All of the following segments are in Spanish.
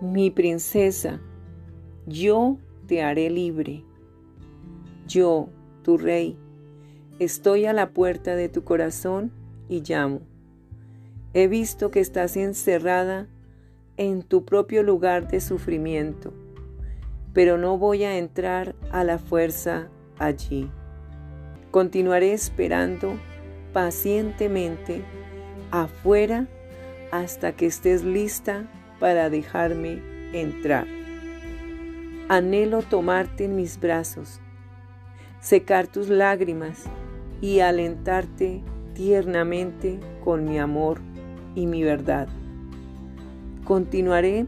Mi princesa, yo te haré libre. Yo, tu rey, estoy a la puerta de tu corazón y llamo. He visto que estás encerrada en tu propio lugar de sufrimiento, pero no voy a entrar a la fuerza allí. Continuaré esperando pacientemente afuera hasta que estés lista para dejarme entrar. Anhelo tomarte en mis brazos, secar tus lágrimas y alentarte tiernamente con mi amor y mi verdad. Continuaré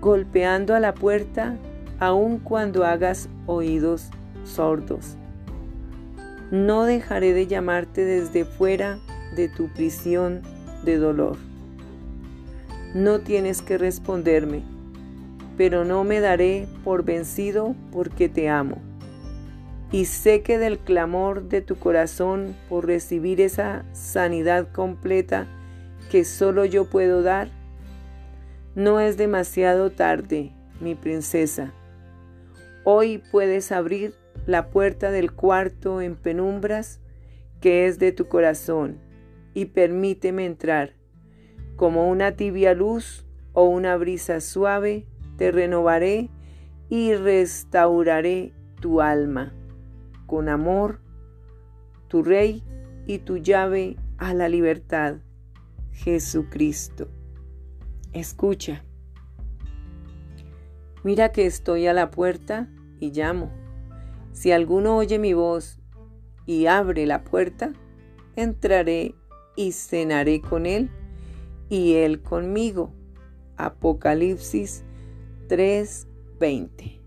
golpeando a la puerta aun cuando hagas oídos sordos. No dejaré de llamarte desde fuera de tu prisión de dolor. No tienes que responderme, pero no me daré por vencido porque te amo. Y sé que del clamor de tu corazón por recibir esa sanidad completa que solo yo puedo dar, no es demasiado tarde, mi princesa. Hoy puedes abrir la puerta del cuarto en penumbras que es de tu corazón y permíteme entrar. Como una tibia luz o una brisa suave, te renovaré y restauraré tu alma. Con amor, tu Rey y tu llave a la libertad, Jesucristo. Escucha. Mira que estoy a la puerta y llamo. Si alguno oye mi voz y abre la puerta, entraré y cenaré con él y él conmigo. Apocalipsis 3:20